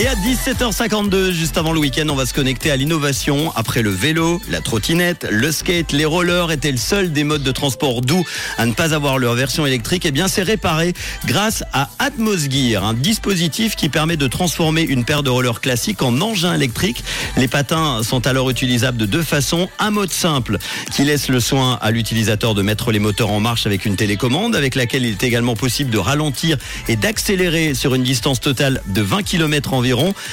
Et à 17h52, juste avant le week-end, on va se connecter à l'innovation. Après le vélo, la trottinette, le skate, les rollers étaient le seul des modes de transport doux à ne pas avoir leur version électrique. Et bien, c'est réparé grâce à Atmosgear, un dispositif qui permet de transformer une paire de rollers classiques en engin électrique. Les patins sont alors utilisables de deux façons. Un mode simple qui laisse le soin à l'utilisateur de mettre les moteurs en marche avec une télécommande avec laquelle il est également possible de ralentir et d'accélérer sur une distance totale de 20 km environ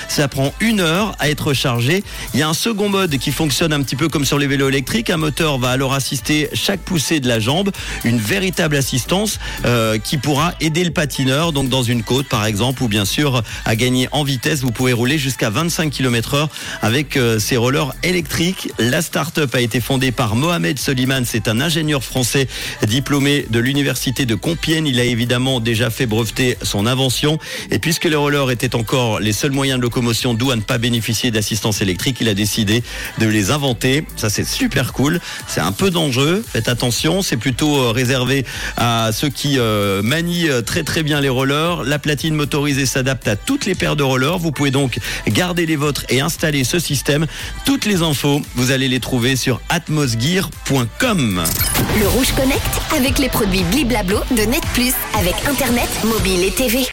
ça prend une heure à être chargé. Il y a un second mode qui fonctionne un petit peu comme sur les vélos électriques. Un moteur va alors assister chaque poussée de la jambe, une véritable assistance euh, qui pourra aider le patineur, donc dans une côte par exemple, ou bien sûr à gagner en vitesse. Vous pouvez rouler jusqu'à 25 km heure avec euh, ces rollers électriques. La start-up a été fondée par Mohamed Soliman. C'est un ingénieur français diplômé de l'université de Compiègne. Il a évidemment déjà fait breveter son invention. Et puisque les rollers étaient encore les seuls seul moyen de locomotion d'où à ne pas bénéficier d'assistance électrique. Il a décidé de les inventer. Ça, c'est super cool. C'est un peu dangereux. Faites attention. C'est plutôt euh, réservé à ceux qui euh, manient euh, très très bien les rollers. La platine motorisée s'adapte à toutes les paires de rollers. Vous pouvez donc garder les vôtres et installer ce système. Toutes les infos, vous allez les trouver sur atmosgear.com. Le Rouge Connect avec les produits Bliblablo de Net Plus avec Internet, mobile et TV.